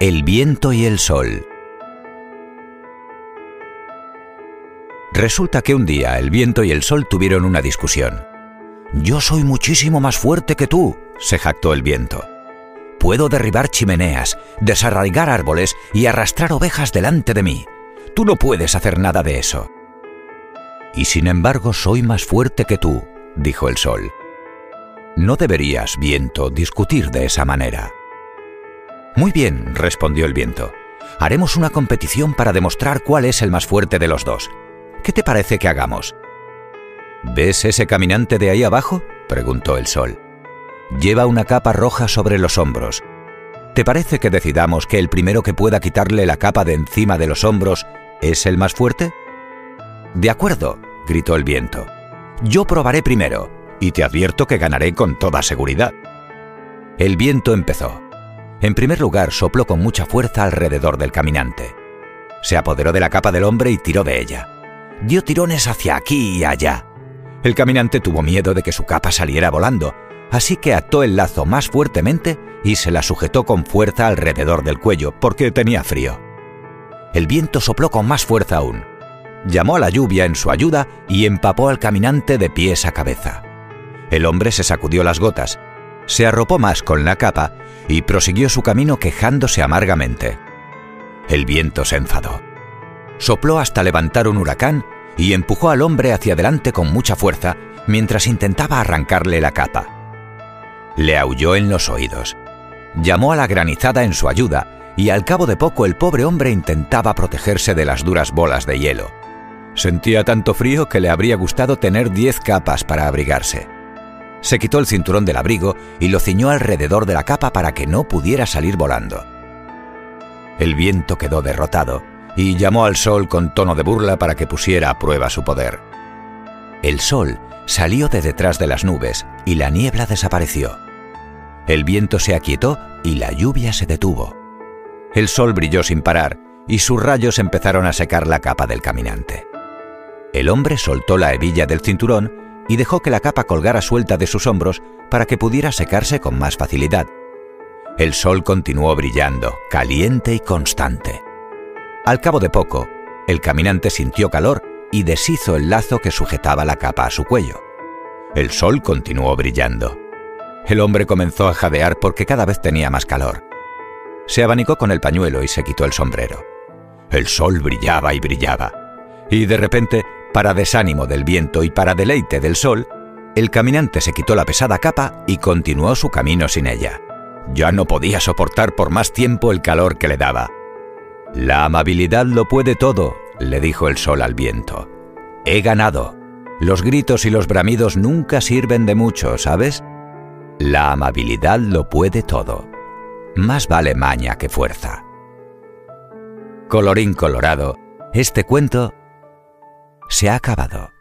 El viento y el sol. Resulta que un día el viento y el sol tuvieron una discusión. Yo soy muchísimo más fuerte que tú, se jactó el viento. Puedo derribar chimeneas, desarraigar árboles y arrastrar ovejas delante de mí. Tú no puedes hacer nada de eso. Y sin embargo soy más fuerte que tú, dijo el sol. No deberías, viento, discutir de esa manera. Muy bien, respondió el viento. Haremos una competición para demostrar cuál es el más fuerte de los dos. ¿Qué te parece que hagamos? ¿Ves ese caminante de ahí abajo? preguntó el sol. Lleva una capa roja sobre los hombros. ¿Te parece que decidamos que el primero que pueda quitarle la capa de encima de los hombros es el más fuerte? De acuerdo, gritó el viento. Yo probaré primero, y te advierto que ganaré con toda seguridad. El viento empezó. En primer lugar, sopló con mucha fuerza alrededor del caminante. Se apoderó de la capa del hombre y tiró de ella. Dio tirones hacia aquí y allá. El caminante tuvo miedo de que su capa saliera volando, así que ató el lazo más fuertemente y se la sujetó con fuerza alrededor del cuello, porque tenía frío. El viento sopló con más fuerza aún. Llamó a la lluvia en su ayuda y empapó al caminante de pies a cabeza. El hombre se sacudió las gotas, se arropó más con la capa y prosiguió su camino quejándose amargamente. El viento se enfadó. Sopló hasta levantar un huracán y empujó al hombre hacia adelante con mucha fuerza mientras intentaba arrancarle la capa. Le aulló en los oídos. Llamó a la granizada en su ayuda y al cabo de poco el pobre hombre intentaba protegerse de las duras bolas de hielo. Sentía tanto frío que le habría gustado tener diez capas para abrigarse se quitó el cinturón del abrigo y lo ciñó alrededor de la capa para que no pudiera salir volando. El viento quedó derrotado y llamó al sol con tono de burla para que pusiera a prueba su poder. El sol salió de detrás de las nubes y la niebla desapareció. El viento se aquietó y la lluvia se detuvo. El sol brilló sin parar y sus rayos empezaron a secar la capa del caminante. El hombre soltó la hebilla del cinturón y dejó que la capa colgara suelta de sus hombros para que pudiera secarse con más facilidad. El sol continuó brillando, caliente y constante. Al cabo de poco, el caminante sintió calor y deshizo el lazo que sujetaba la capa a su cuello. El sol continuó brillando. El hombre comenzó a jadear porque cada vez tenía más calor. Se abanicó con el pañuelo y se quitó el sombrero. El sol brillaba y brillaba. Y de repente para desánimo del viento y para deleite del sol, el caminante se quitó la pesada capa y continuó su camino sin ella. Ya no podía soportar por más tiempo el calor que le daba. La amabilidad lo puede todo, le dijo el sol al viento. He ganado. Los gritos y los bramidos nunca sirven de mucho, ¿sabes? La amabilidad lo puede todo. Más vale maña que fuerza. Colorín colorado, este cuento se ha acabado.